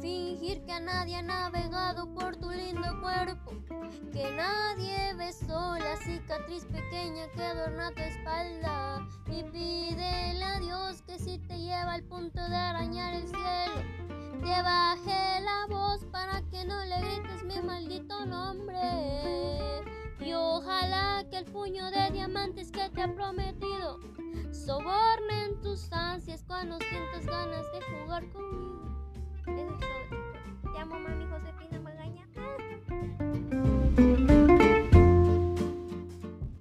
Fingir que nadie ha navegado por tu lindo cuerpo, que nadie besó la cicatriz pequeña que adorna tu espalda. Y pídele a Dios que si te lleva al punto de arañar el cielo, te baje la voz para que no le grites mi maldito nombre. Y ojalá que el puño de diamantes que te ha prometido sobornen tus ansias cuando sientas ganas de jugar conmigo.